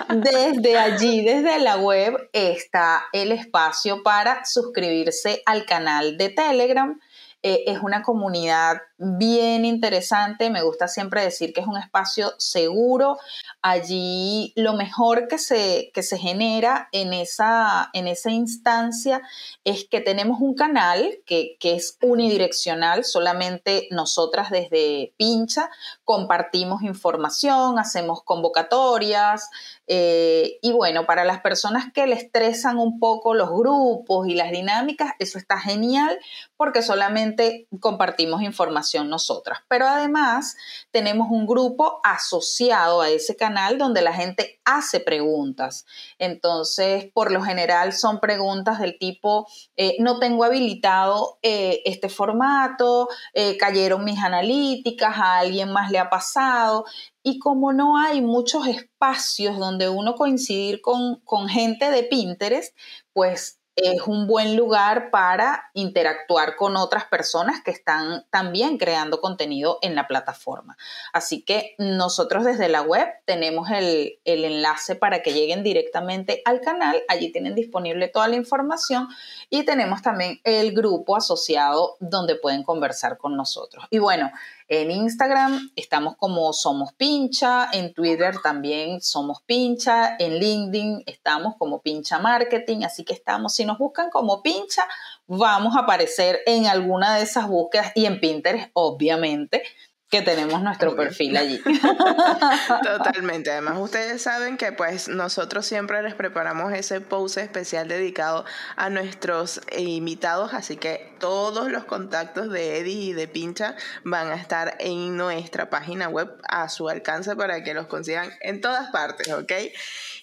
desde allí, desde la web, está el espacio para suscribirse al canal de Telegram. Eh, es una comunidad bien interesante, me gusta siempre decir que es un espacio seguro. Allí lo mejor que se, que se genera en esa, en esa instancia es que tenemos un canal que, que es unidireccional, solamente nosotras desde Pincha compartimos información, hacemos convocatorias eh, y bueno, para las personas que le estresan un poco los grupos y las dinámicas, eso está genial porque solamente compartimos información nosotras. Pero además tenemos un grupo asociado a ese canal donde la gente hace preguntas. Entonces, por lo general son preguntas del tipo, eh, no tengo habilitado eh, este formato, eh, cayeron mis analíticas, a alguien más le ha pasado. Y como no hay muchos espacios donde uno coincidir con, con gente de Pinterest, pues es un buen lugar para interactuar con otras personas que están también creando contenido en la plataforma. Así que nosotros desde la web tenemos el, el enlace para que lleguen directamente al canal. Allí tienen disponible toda la información y tenemos también el grupo asociado donde pueden conversar con nosotros. Y bueno, en Instagram estamos como Somos Pincha, en Twitter también Somos Pincha, en LinkedIn estamos como Pincha Marketing, así que estamos, si nos buscan como Pincha, vamos a aparecer en alguna de esas búsquedas y en Pinterest, obviamente, que tenemos nuestro perfil allí. Totalmente. Además, ustedes saben que pues nosotros siempre les preparamos ese post especial dedicado a nuestros invitados, así que todos los contactos de Eddie y de Pincha van a estar en nuestra página web a su alcance para que los consigan en todas partes, ¿ok?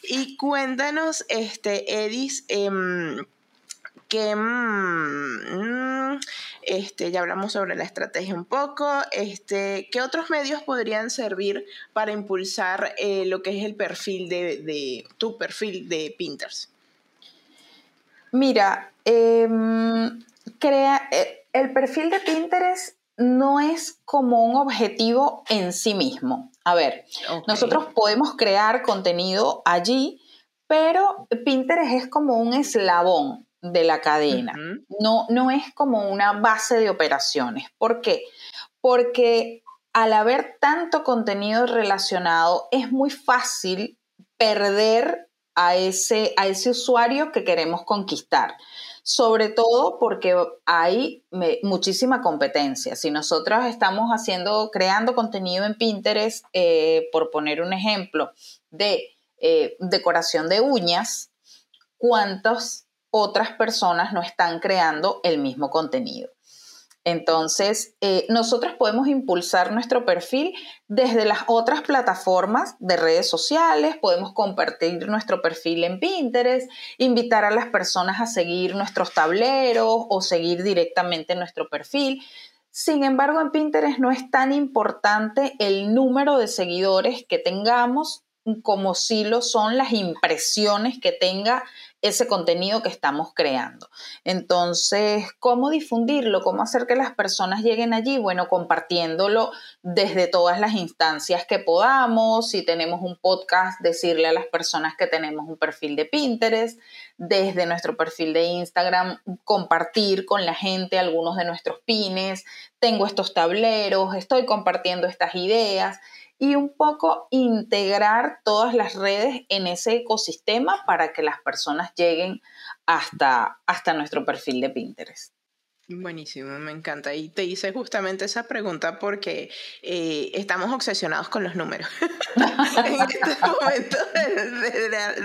Y cuéntanos, este, Edis, eh, que mm, este, ya hablamos sobre la estrategia un poco, este, ¿qué otros medios podrían servir para impulsar eh, lo que es el perfil de, tu perfil de Pinterest? Mira, em, crea, eh, el perfil de Pinterest no es como un objetivo en sí mismo. A ver, nosotros podemos crear contenido allí, pero Pinterest es como un eslabón de la cadena. no, no es como una base de operaciones. ¿Por qué? Porque al haber tanto contenido relacionado, es muy fácil perder a ese, a ese usuario que queremos conquistar. Sobre todo porque hay muchísima competencia. Si nosotros estamos haciendo, creando contenido en Pinterest, eh, por poner un ejemplo, de eh, decoración de uñas, ¿cuántos otras personas no están creando el mismo contenido. Entonces, eh, nosotros podemos impulsar nuestro perfil desde las otras plataformas de redes sociales, podemos compartir nuestro perfil en Pinterest, invitar a las personas a seguir nuestros tableros o seguir directamente nuestro perfil. Sin embargo, en Pinterest no es tan importante el número de seguidores que tengamos como si lo son las impresiones que tenga ese contenido que estamos creando. Entonces, ¿cómo difundirlo? ¿Cómo hacer que las personas lleguen allí? Bueno, compartiéndolo desde todas las instancias que podamos. Si tenemos un podcast, decirle a las personas que tenemos un perfil de Pinterest, desde nuestro perfil de Instagram, compartir con la gente algunos de nuestros pines. Tengo estos tableros, estoy compartiendo estas ideas y un poco integrar todas las redes en ese ecosistema para que las personas lleguen hasta, hasta nuestro perfil de Pinterest. Buenísimo, me encanta. Y te hice justamente esa pregunta porque eh, estamos obsesionados con los números. en este momento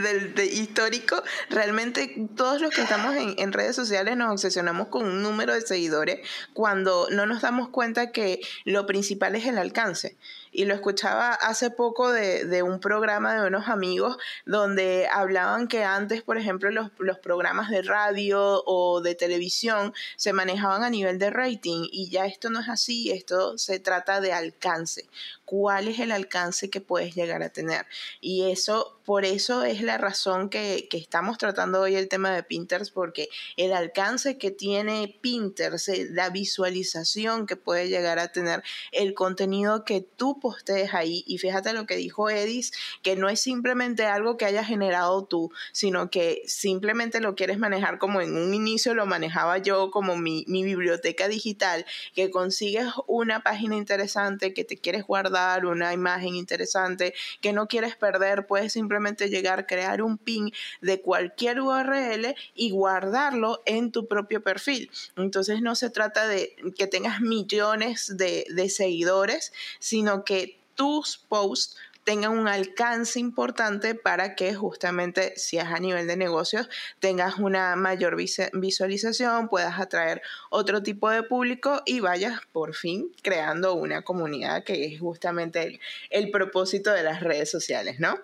del, histórico, realmente todos los que estamos en, en, redes sociales nos obsesionamos con un número de seguidores cuando no nos damos cuenta que lo principal es el alcance y lo escuchaba hace poco de, un programa de unos amigos donde hablaban que antes, por ejemplo, los, los, programas de radio o de televisión se manejaban a nivel de rating y ya esto no es así, esto se trata de alcance cuál es el alcance que puedes llegar a tener. Y eso, por eso es la razón que, estamos tratando hoy el tema de Pinterest, porque el alcance que tiene Pinterest, eh, la visualización que puede llegar a tener, el contenido que tú postees ahí, y fíjate lo que dijo Edis, que no es simplemente algo que hayas generado tú, sino que simplemente lo quieres manejar como en un inicio lo manejaba yo, como mi, mi biblioteca digital, que consigues una página interesante que te quieres guardar una imagen interesante que no quieres perder, puedes simplemente llegar, crear un pin de cualquier URL y guardarlo en tu propio perfil. Entonces no se trata de que tengas millones de, de seguidores, sino que tus posts tengan un alcance importante para que justamente si es a nivel de negocios tengas una mayor visualización, puedas atraer otro tipo de público y vayas por fin creando una comunidad que es justamente el, el propósito de las redes sociales, ¿no?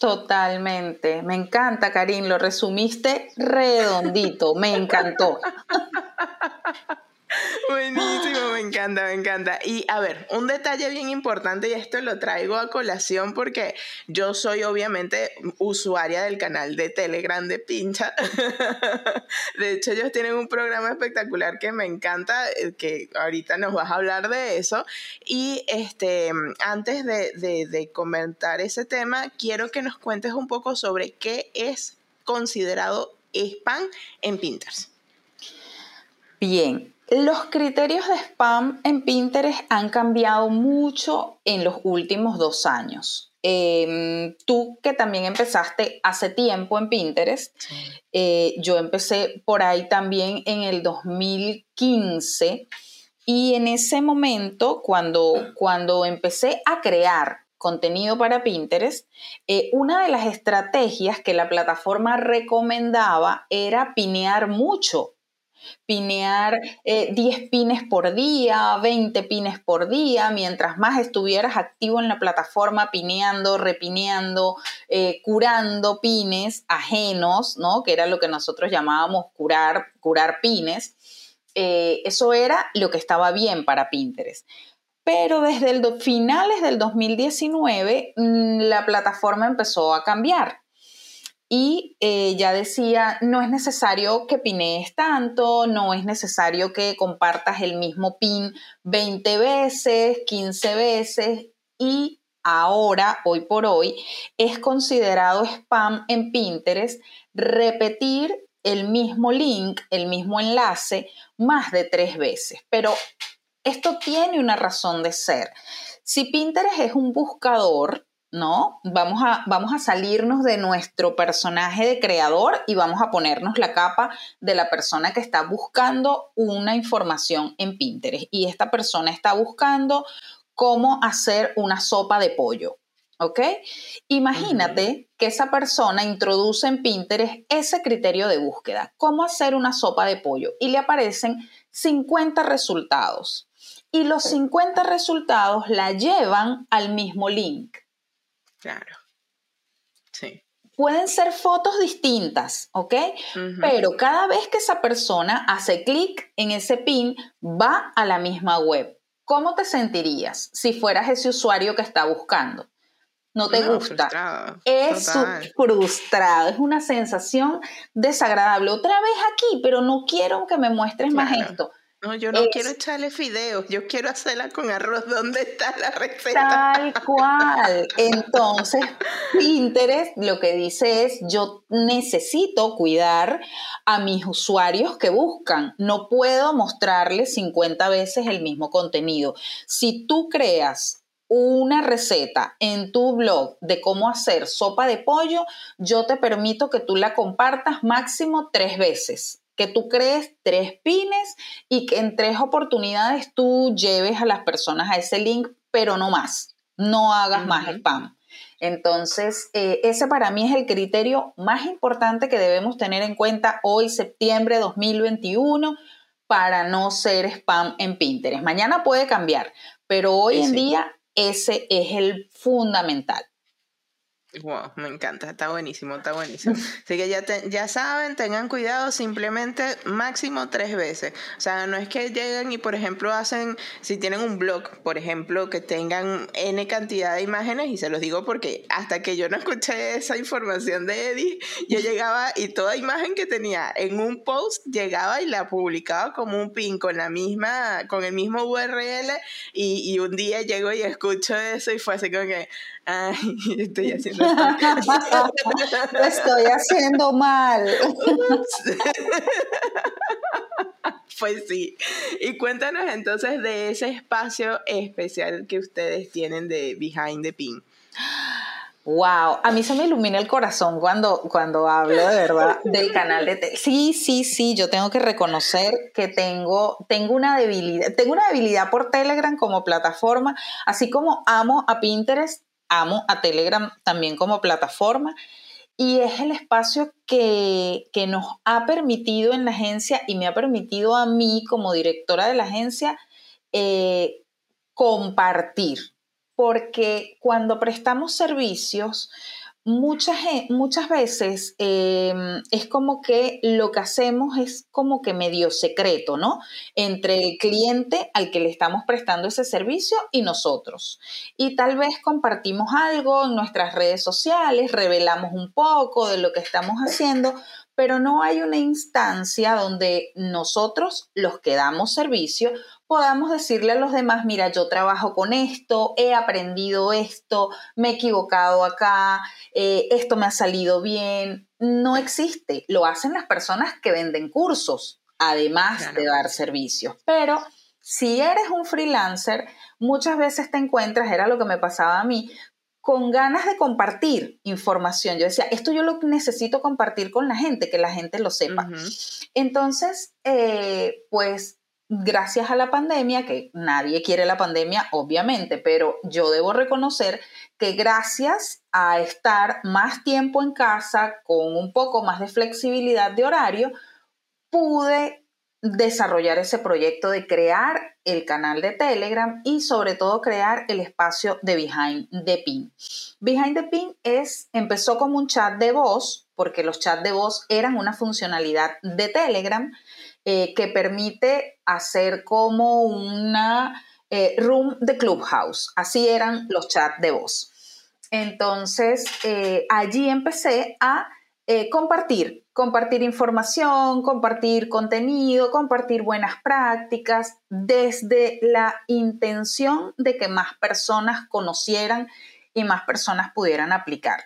Totalmente. Me encanta, Karim. Lo resumiste redondito. Me encantó. Buenísimo, me encanta, me encanta. Y a ver, un detalle bien importante, y esto lo traigo a colación porque yo soy obviamente usuaria del canal de Telegram de Pincha. de hecho, ellos tienen un programa espectacular que me encanta, eh, que ahorita nos vas a hablar de eso. Y este, antes de, de comentar ese tema, quiero que nos cuentes un poco sobre qué es considerado spam en Pinterest. Bien, los criterios de spam en Pinterest han cambiado mucho en los últimos dos años. Em, tú que también empezaste hace tiempo en Pinterest, eh, yo empecé por ahí también en el 2015 y en ese momento cuando, cuando empecé a crear contenido para Pinterest, eh, una de las estrategias que la plataforma recomendaba era pinear mucho pinear 10 eh, pines por día, 20 pines por día, mientras más estuvieras activo en la plataforma pineando, repineando, eh, curando pines ajenos, ¿no? Que era lo que nosotros llamábamos curar, curar pines. Eh, eso era lo que estaba bien para Pinterest. Pero desde el finales del 2019 mm, la plataforma empezó a cambiar y eh, ya decía, no es necesario que pinees tanto, no es necesario que compartas el mismo pin 20 veces, 15 veces y ahora, hoy por hoy, es considerado spam en Pinterest repetir el mismo link, el mismo enlace más de tres veces. Pero esto tiene una razón de ser. Si Pinterest es un buscador, ¿no? Vamos a, vamos a salirnos de nuestro personaje de creador y vamos a ponernos la capa de la persona que está buscando una información en Pinterest. Y esta persona está buscando cómo hacer una sopa de pollo. ¿Ok? Imagínate que esa persona introduce en Pinterest ese criterio de búsqueda, cómo hacer una sopa de pollo, y le aparecen 50 resultados. Y los 50 resultados la llevan al mismo link. Claro. Sí. Pueden ser fotos distintas, ¿ok? Pero cada vez que esa persona hace clic en ese pin, va a la misma web. ¿Cómo te sentirías si fueras ese usuario que está buscando? no te gusta. Frustrado, es frustrado, es una sensación desagradable. Otra vez aquí, pero no quiero que me muestres más esto. No, yo no quiero echarle fideos, yo quiero hacerla con arroz. ¿Dónde está la receta? Tal cual. Entonces, Pinterest lo que dice es, yo necesito cuidar a mis usuarios que buscan. No puedo mostrarles 50 veces el mismo contenido. Si tú creas una receta en tu blog de cómo hacer sopa de pollo, yo te permito que tú la compartas máximo tres veces que tú crees tres pines y que en tres oportunidades tú lleves a las personas a ese link, pero no más, no hagas más spam. Entonces, eh, ese para mí es el criterio más importante que debemos tener en cuenta hoy, septiembre de 2021, para no ser spam en Pinterest. Mañana puede cambiar, pero hoy en día ese es el fundamental. Wow, me encanta, está buenísimo, está buenísimo. Así que ya, ya saben, tengan cuidado, simplemente máximo tres veces. O sea, no es que lleguen y, por ejemplo, hacen, si tienen un blog, por ejemplo, que tengan N cantidad de imágenes, y se los digo porque hasta que yo no escuché esa información de Eddie, yo llegaba y toda imagen que tenía en un post, llegaba y la publicaba como un pin con la misma, con el mismo URL, y, y un día llego y escucho eso y fue así como que, ay, estoy haciendo lo estoy haciendo mal. Pues sí. Y cuéntanos entonces de ese espacio especial que ustedes tienen de Behind the Pin. Wow, a mí se me ilumina el corazón cuando, cuando hablo de verdad del canal de Telegram. Sí, sí, sí, yo tengo que reconocer que tengo, tengo una debilidad, tengo una debilidad por Telegram como plataforma, así como amo a Pinterest, amo a Telegram también como plataforma y es el espacio que, nos ha permitido en la agencia y me ha permitido a mí como directora de la agencia eh, compartir, porque cuando prestamos servicios, muchas, muchas veces em, es como que lo que hacemos es como que medio secreto, ¿no? Entre el cliente al que le estamos prestando ese servicio y nosotros. Y tal vez compartimos algo en nuestras redes sociales, revelamos un poco de lo que estamos haciendo, pero no hay una instancia donde nosotros, los que damos servicio, podamos decirle a los demás, mira, yo trabajo con esto, he aprendido esto, me he equivocado acá, eh, esto me ha salido bien. No existe. Lo hacen las personas que venden cursos, además de dar servicios. Pero si eres un freelancer, muchas veces te encuentras, era lo que me pasaba a mí, con ganas de compartir información. Yo decía, esto yo lo necesito compartir con la gente, que la gente lo sepa. Entonces, eh, pues gracias a la pandemia, que nadie quiere la pandemia, obviamente, pero yo debo reconocer que gracias a estar más tiempo en casa, con un poco más de flexibilidad de horario, pude desarrollar ese proyecto de crear el canal de Telegram y sobre todo crear el espacio de Behind the Pin. Behind the Pin es, empezó como un chat de voz, porque los chats de voz eran una funcionalidad de Telegram eh, que permite hacer como una eh, room de Clubhouse. Así eran los chats de voz. Entonces, eh, allí empecé a compartir compartir información, compartir contenido, compartir buenas prácticas, desde la intención de que más personas conocieran y más personas pudieran aplicar.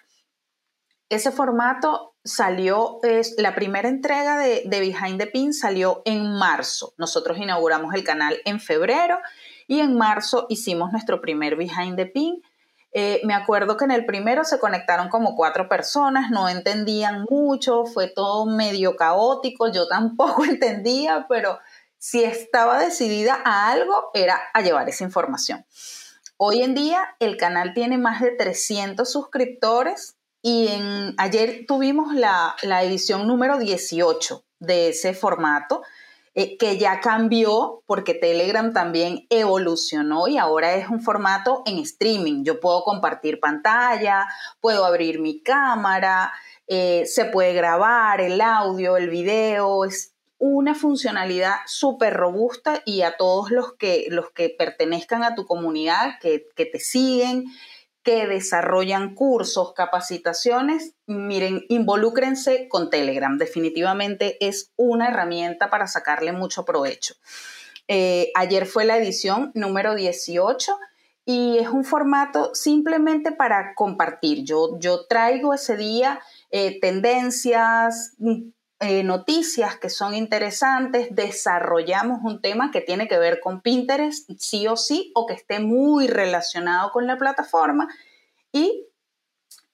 Ese formato salió, es, la primera entrega de, de Behind the Pin salió en marzo. Nosotros inauguramos el canal en febrero y en marzo hicimos nuestro primer Behind the Pin eh, me acuerdo que en el primero se conectaron como cuatro personas, no entendían mucho, fue todo medio caótico, yo tampoco entendía, pero si estaba decidida a algo era a llevar esa información. Hoy en día el canal tiene más de 300 suscriptores y en, ayer tuvimos la, la edición número 18 de ese formato eh, que ya cambió porque Telegram también evolucionó y ahora es un formato en streaming. Yo puedo compartir pantalla, puedo abrir mi cámara, eh, se puede grabar el audio, el video, es una funcionalidad súper robusta y a todos los que, los que pertenezcan a tu comunidad, que, que te siguen, que desarrollan cursos, capacitaciones, miren, involúcrense con Telegram. Definitivamente es una herramienta para sacarle mucho provecho. Eh, ayer fue la edición número 18 y es un formato simplemente para compartir. Yo, yo traigo ese día eh, tendencias, eh, noticias que son interesantes, desarrollamos un tema que tiene que ver con Pinterest, sí o sí, o que esté muy relacionado con la plataforma. Y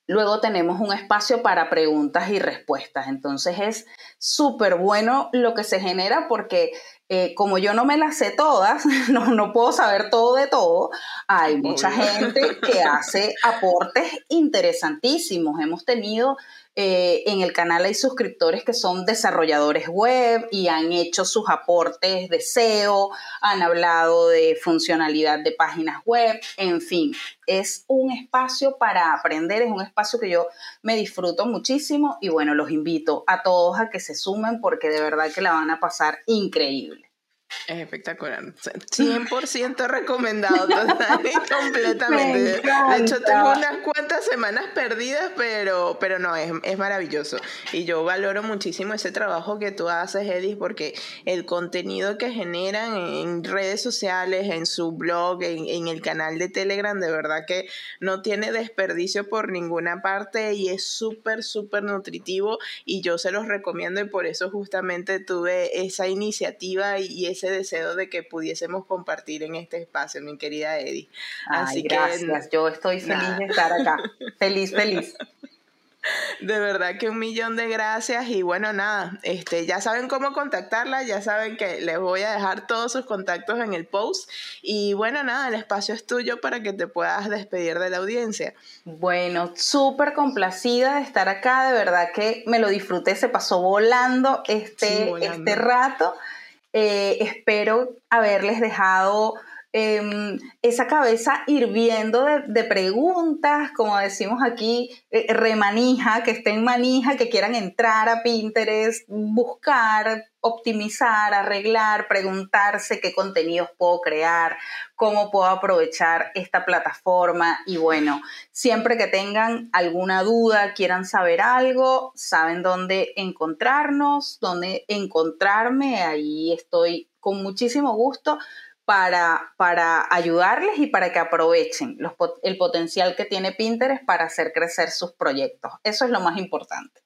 luego tenemos un espacio para preguntas y respuestas. Entonces es súper bueno lo que se genera porque eh, como yo no me las sé todas, no, no puedo saber todo de todo, hay mucha gente que hace aportes interesantísimos. Hemos tenido eh, en el canal hay suscriptores que son desarrolladores web y han hecho sus aportes de SEO, han hablado de funcionalidad de páginas web, en fin, es un espacio para aprender, es un espacio que yo me disfruto muchísimo y bueno, los invito a todos a que se sumen porque de verdad que la van a pasar increíble. Es espectacular. 100% recomendado total y completamente. De hecho, tengo unas cuantas semanas perdidas, pero, pero no, es, es, maravilloso. Y yo valoro muchísimo ese trabajo que tú haces, Edith, porque el contenido que generan en redes sociales, en su blog, en, en el canal de Telegram, de verdad que no tiene desperdicio por ninguna parte y es súper, súper nutritivo. Y yo se los recomiendo y por eso justamente tuve esa iniciativa y ese deseo de que pudiésemos compartir en este espacio, mi querida Eddie. Así gracias, yo estoy feliz de estar acá. feliz, feliz. De verdad que un millón de gracias y bueno, nada, este, ya saben cómo contactarla, ya saben que les voy a dejar todos sus contactos en el post y bueno, nada, el espacio es tuyo para que te puedas despedir de la audiencia. Bueno, súper complacida de estar acá, de verdad que me lo disfruté, se pasó volando este, este rato. Eh, espero haberles dejado em, esa cabeza hirviendo de, preguntas, como decimos aquí, eh, remanija, que estén manija, que quieran entrar a Pinterest, buscar, optimizar, arreglar, preguntarse qué contenidos puedo crear, cómo puedo aprovechar esta plataforma. Y bueno, siempre que tengan alguna duda, quieran saber algo, saben dónde encontrarnos, dónde encontrarme, ahí estoy con muchísimo gusto para, para ayudarles y para que aprovechen el potencial que tiene Pinterest para hacer crecer sus proyectos. Eso es lo más importante.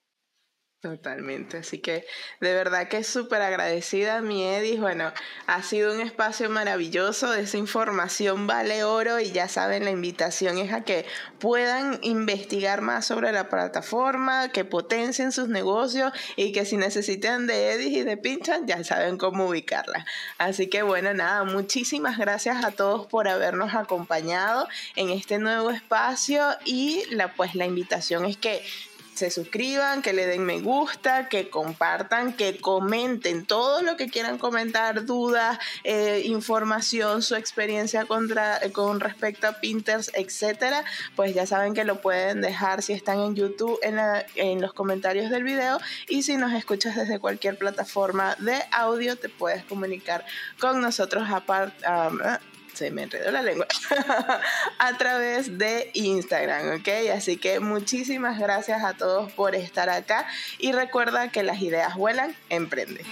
Totalmente, así que de verdad que súper agradecida mi Edis, bueno, ha sido un espacio maravilloso, esa información vale oro y ya saben, la invitación es a que puedan investigar más sobre la plataforma, que potencien sus negocios y que si necesitan de Edis y de Pinchan ya saben cómo ubicarla. Así que bueno, nada, muchísimas gracias a todos por habernos acompañado en este nuevo espacio y la pues la invitación es que se suscriban, que le den me gusta, que compartan, que comenten todo lo que quieran comentar, dudas, eh, información, su experiencia contra, con respecto a Pinterest, etcétera, pues ya saben que lo pueden dejar si están en YouTube en, en los comentarios del video. Y si nos escuchas desde cualquier plataforma de audio te puedes comunicar con nosotros aparte se me enredó la lengua, a través de Instagram, ¿ok? Así que muchísimas gracias a todos por estar acá y recuerda que las ideas vuelan, emprende.